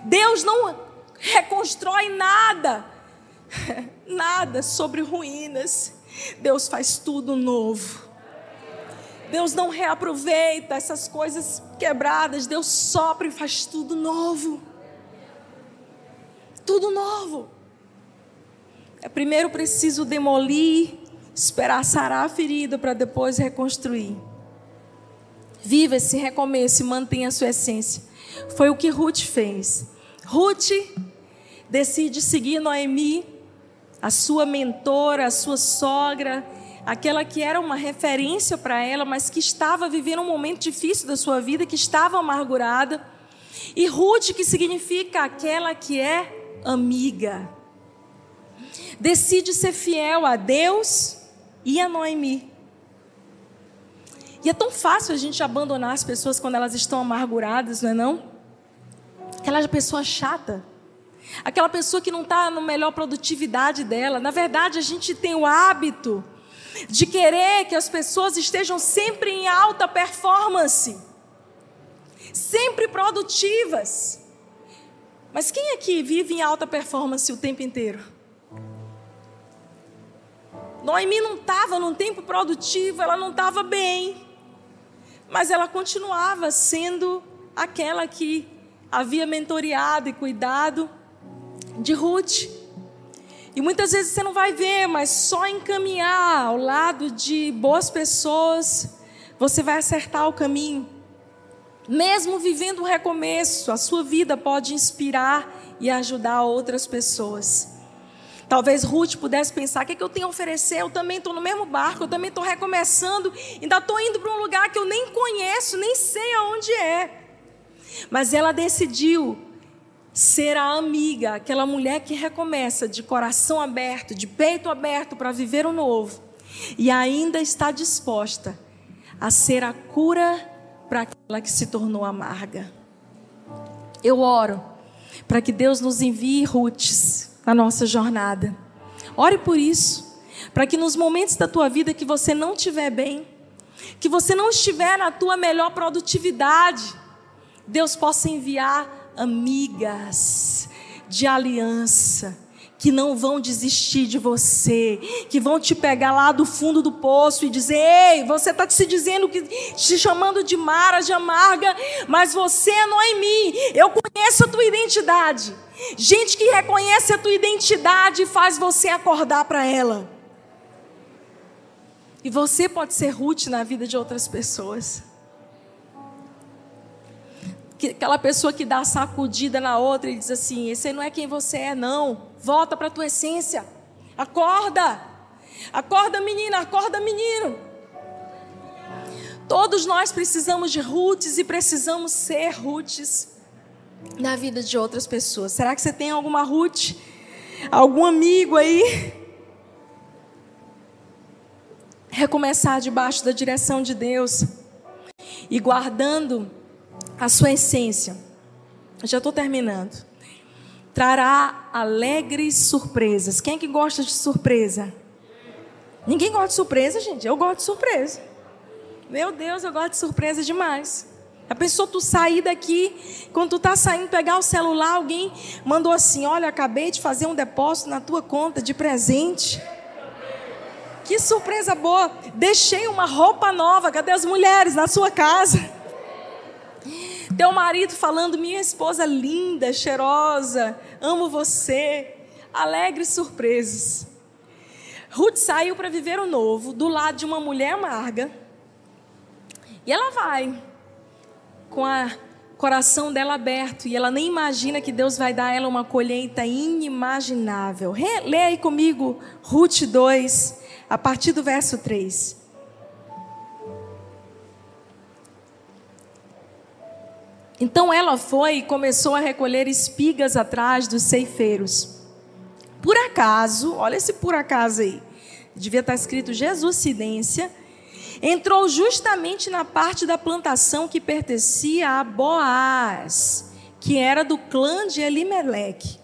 Deus não reconstrói nada, nada sobre ruínas. Deus faz tudo novo. Deus não reaproveita essas coisas quebradas, Deus sopra e faz tudo novo. Tudo novo. É primeiro preciso demolir esperar sarar a ferida para depois reconstruir. Viva esse recomeço e mantenha a sua essência. Foi o que Ruth fez. Ruth decide seguir Noemi, a sua mentora, a sua sogra, aquela que era uma referência para ela, mas que estava vivendo um momento difícil da sua vida, que estava amargurada. E Ruth, que significa aquela que é amiga. Decide ser fiel a Deus e a Noemi. E é tão fácil a gente abandonar as pessoas quando elas estão amarguradas, não é não? Aquela pessoa chata. Aquela pessoa que não está na melhor produtividade dela. Na verdade, a gente tem o hábito de querer que as pessoas estejam sempre em alta performance, sempre produtivas. Mas quem aqui vive em alta performance o tempo inteiro? Noemi não estava num tempo produtivo, ela não estava bem. Mas ela continuava sendo aquela que havia mentoreado e cuidado de Ruth. E muitas vezes você não vai ver, mas só encaminhar ao lado de boas pessoas, você vai acertar o caminho. Mesmo vivendo um recomeço, a sua vida pode inspirar e ajudar outras pessoas. Talvez Ruth pudesse pensar: o que, é que eu tenho a oferecer? Eu também estou no mesmo barco, eu também estou recomeçando, ainda estou indo para um lugar que eu nem conheço, nem sei aonde é. Mas ela decidiu ser a amiga, aquela mulher que recomeça de coração aberto, de peito aberto para viver o novo, e ainda está disposta a ser a cura para aquela que se tornou amarga. Eu oro para que Deus nos envie Ruths na nossa jornada. Ore por isso, para que nos momentos da tua vida que você não estiver bem, que você não estiver na tua melhor produtividade, Deus possa enviar amigas de aliança que não vão desistir de você, que vão te pegar lá do fundo do poço e dizer: Ei, você está se dizendo que te chamando de Mara, de amarga, mas você é Noemi. Eu conheço a tua identidade. Gente que reconhece a tua identidade e faz você acordar para ela. E você pode ser Ruth na vida de outras pessoas. Aquela pessoa que dá sacudida na outra e diz assim: esse não é quem você é, não. Volta para a tua essência. Acorda. Acorda, menina. Acorda, menino. Todos nós precisamos de Ruths e precisamos ser Ruths na vida de outras pessoas. Será que você tem alguma Ruth? Algum amigo aí? Recomeçar debaixo da direção de Deus e guardando a sua essência. Já estou terminando. Trará alegres surpresas. Quem é que gosta de surpresa? Ninguém gosta de surpresa, gente. Eu gosto de surpresa. Meu Deus, eu gosto de surpresa demais. A pessoa tu sair daqui, quando tu tá saindo pegar o celular, alguém mandou assim: "Olha, acabei de fazer um depósito na tua conta de presente". Que surpresa boa! Deixei uma roupa nova. Cadê as mulheres na sua casa? Teu marido falando: "Minha esposa linda, cheirosa, amo você". Alegres surpresas. Ruth saiu para viver o novo do lado de uma mulher amarga. E ela vai com o coração dela aberto e ela nem imagina que Deus vai dar a ela uma colheita inimaginável. Lê aí comigo Ruth 2, a partir do verso 3. Então ela foi e começou a recolher espigas atrás dos ceifeiros. Por acaso, olha esse por acaso aí, devia estar escrito Jesuscidência entrou justamente na parte da plantação que pertencia a Boaz, que era do clã de Elimeleque.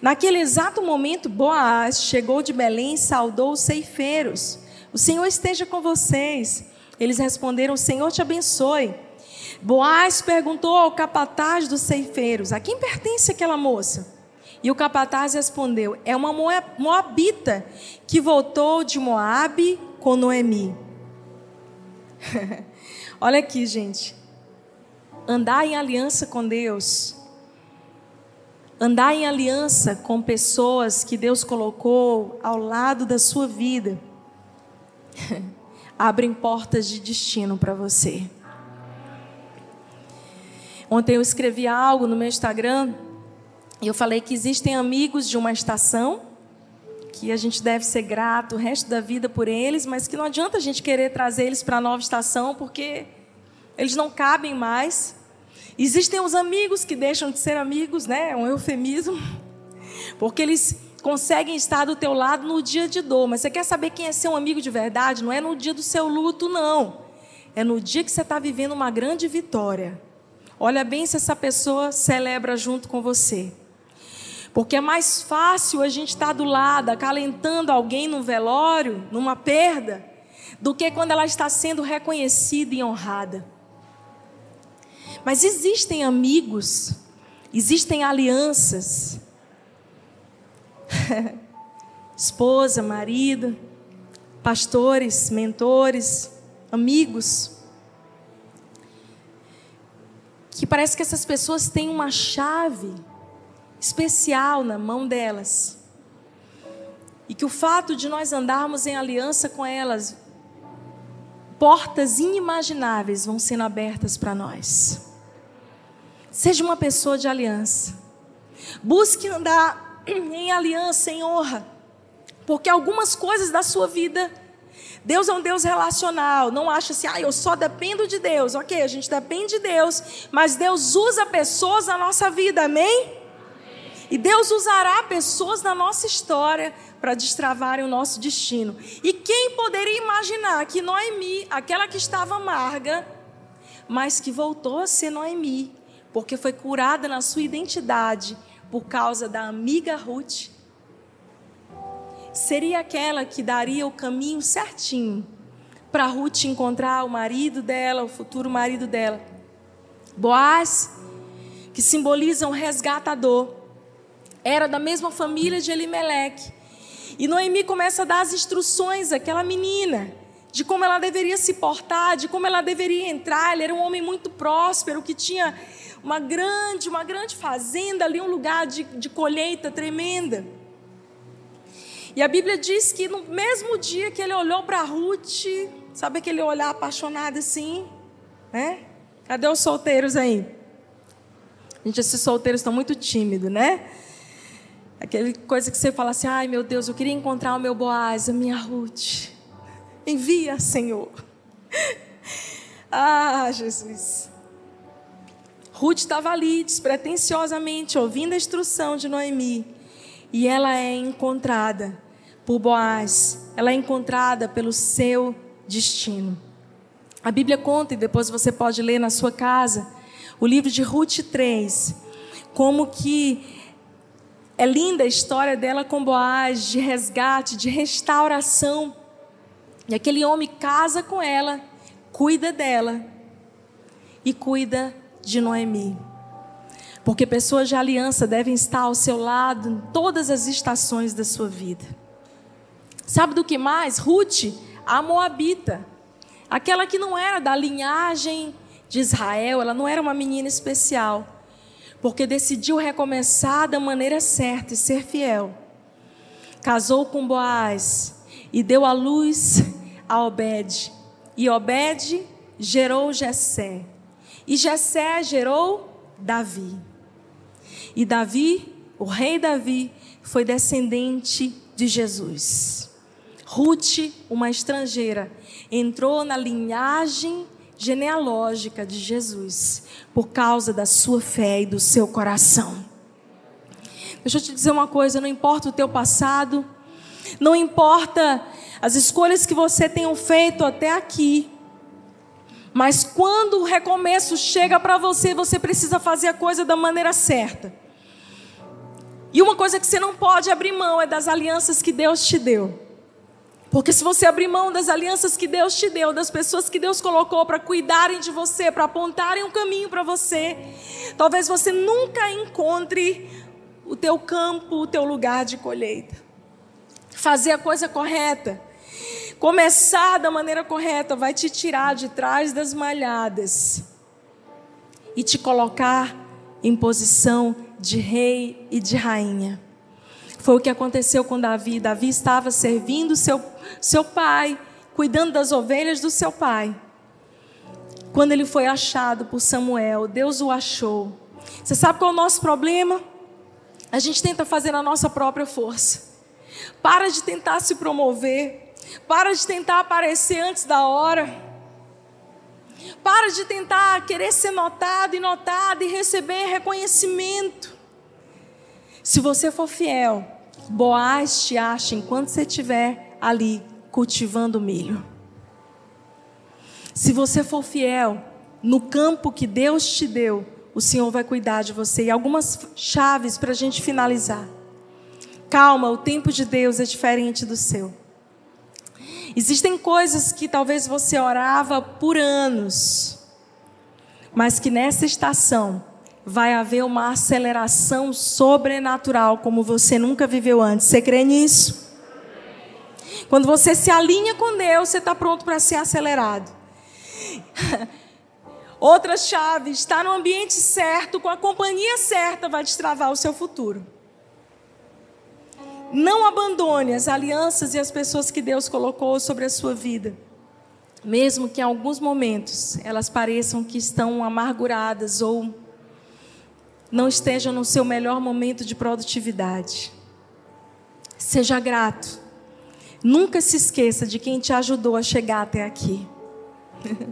Naquele exato momento, Boaz chegou de Belém e saudou os ceifeiros. O Senhor esteja com vocês. Eles responderam: O Senhor te abençoe. Boaz perguntou ao capataz dos ceifeiros: A quem pertence aquela moça? E o capataz respondeu: É uma moabita que voltou de Moabe com Noemi. Olha aqui, gente. Andar em aliança com Deus, andar em aliança com pessoas que Deus colocou ao lado da sua vida, abrem portas de destino para você. Ontem eu escrevi algo no meu Instagram e eu falei que existem amigos de uma estação que a gente deve ser grato o resto da vida por eles, mas que não adianta a gente querer trazer eles para a nova estação, porque eles não cabem mais. Existem os amigos que deixam de ser amigos, né? É um eufemismo, porque eles conseguem estar do teu lado no dia de dor. Mas você quer saber quem é seu amigo de verdade? Não é no dia do seu luto, não. É no dia que você está vivendo uma grande vitória. Olha bem se essa pessoa celebra junto com você. Porque é mais fácil a gente estar do lado, acalentando alguém no velório, numa perda, do que quando ela está sendo reconhecida e honrada. Mas existem amigos, existem alianças. Esposa, marido, pastores, mentores, amigos. Que parece que essas pessoas têm uma chave especial na mão delas. E que o fato de nós andarmos em aliança com elas, portas inimagináveis vão sendo abertas para nós. Seja uma pessoa de aliança. Busque andar em aliança, em honra. Porque algumas coisas da sua vida, Deus é um Deus relacional. Não acha assim, ah, eu só dependo de Deus. Ok, a gente depende de Deus, mas Deus usa pessoas na nossa vida, amém? E Deus usará pessoas na nossa história para destravarem o nosso destino. E quem poderia imaginar que Noemi, aquela que estava amarga, mas que voltou a ser Noemi, porque foi curada na sua identidade por causa da amiga Ruth, seria aquela que daria o caminho certinho para Ruth encontrar o marido dela, o futuro marido dela. Boaz, que simboliza um resgatador, era da mesma família de Elimeleque. E Noemi começa a dar as instruções àquela menina de como ela deveria se portar, de como ela deveria entrar. Ele era um homem muito próspero, que tinha uma grande, uma grande fazenda ali, um lugar de, de colheita tremenda. E a Bíblia diz que no mesmo dia que ele olhou para Ruth, sabe aquele olhar apaixonado assim, né? Cadê os solteiros aí? Gente, esses solteiros estão muito tímidos, né? Aquela coisa que você fala assim: ai meu Deus, eu queria encontrar o meu Boaz, a minha Ruth. Envia, Senhor. ah, Jesus. Ruth estava ali, despretensiosamente, ouvindo a instrução de Noemi. E ela é encontrada por Boaz. Ela é encontrada pelo seu destino. A Bíblia conta, e depois você pode ler na sua casa, o livro de Ruth 3, como que é linda a história dela com Boaz, de resgate, de restauração. E aquele homem casa com ela, cuida dela e cuida de Noemi. Porque pessoas de aliança devem estar ao seu lado em todas as estações da sua vida. Sabe do que mais? Ruth, a Moabita, aquela que não era da linhagem de Israel, ela não era uma menina especial porque decidiu recomeçar da maneira certa e ser fiel. Casou com Boaz e deu à luz a Obed. E Obed gerou Jessé. E Jessé gerou Davi. E Davi, o rei Davi, foi descendente de Jesus. Ruth, uma estrangeira, entrou na linhagem genealógica de Jesus por causa da sua fé e do seu coração. Deixa eu te dizer uma coisa: não importa o teu passado, não importa as escolhas que você tenha feito até aqui, mas quando o recomeço chega para você, você precisa fazer a coisa da maneira certa. E uma coisa que você não pode abrir mão é das alianças que Deus te deu. Porque se você abrir mão das alianças que Deus te deu, das pessoas que Deus colocou para cuidarem de você, para apontarem um caminho para você, talvez você nunca encontre o teu campo, o teu lugar de colheita. Fazer a coisa correta, começar da maneira correta, vai te tirar de trás das malhadas e te colocar em posição de rei e de rainha. Foi o que aconteceu com Davi. Davi estava servindo seu, seu pai, cuidando das ovelhas do seu pai. Quando ele foi achado por Samuel, Deus o achou. Você sabe qual é o nosso problema? A gente tenta fazer na nossa própria força. Para de tentar se promover. Para de tentar aparecer antes da hora. Para de tentar querer ser notado e notado e receber reconhecimento. Se você for fiel, Boaz te acha enquanto você estiver ali cultivando milho. Se você for fiel no campo que Deus te deu, o Senhor vai cuidar de você. E algumas chaves para a gente finalizar. Calma, o tempo de Deus é diferente do seu. Existem coisas que talvez você orava por anos, mas que nessa estação vai haver uma aceleração sobrenatural como você nunca viveu antes. Você crê nisso? Quando você se alinha com Deus, você está pronto para ser acelerado. Outra chave, estar no ambiente certo, com a companhia certa, vai destravar o seu futuro. Não abandone as alianças e as pessoas que Deus colocou sobre a sua vida. Mesmo que em alguns momentos elas pareçam que estão amarguradas ou não estejam no seu melhor momento de produtividade. Seja grato Nunca se esqueça de quem te ajudou a chegar até aqui.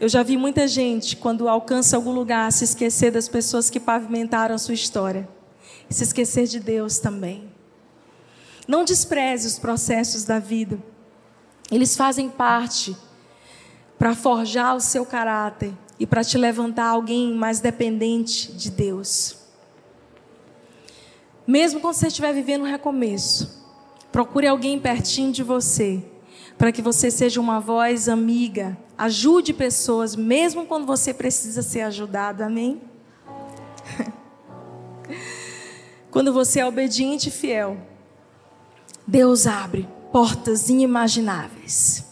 Eu já vi muita gente, quando alcança algum lugar, se esquecer das pessoas que pavimentaram a sua história. E se esquecer de Deus também. Não despreze os processos da vida. Eles fazem parte para forjar o seu caráter e para te levantar alguém mais dependente de Deus. Mesmo quando você estiver vivendo um recomeço, procure alguém pertinho de você, para que você seja uma voz amiga, ajude pessoas, mesmo quando você precisa ser ajudado, amém? quando você é obediente e fiel, Deus abre portas inimagináveis.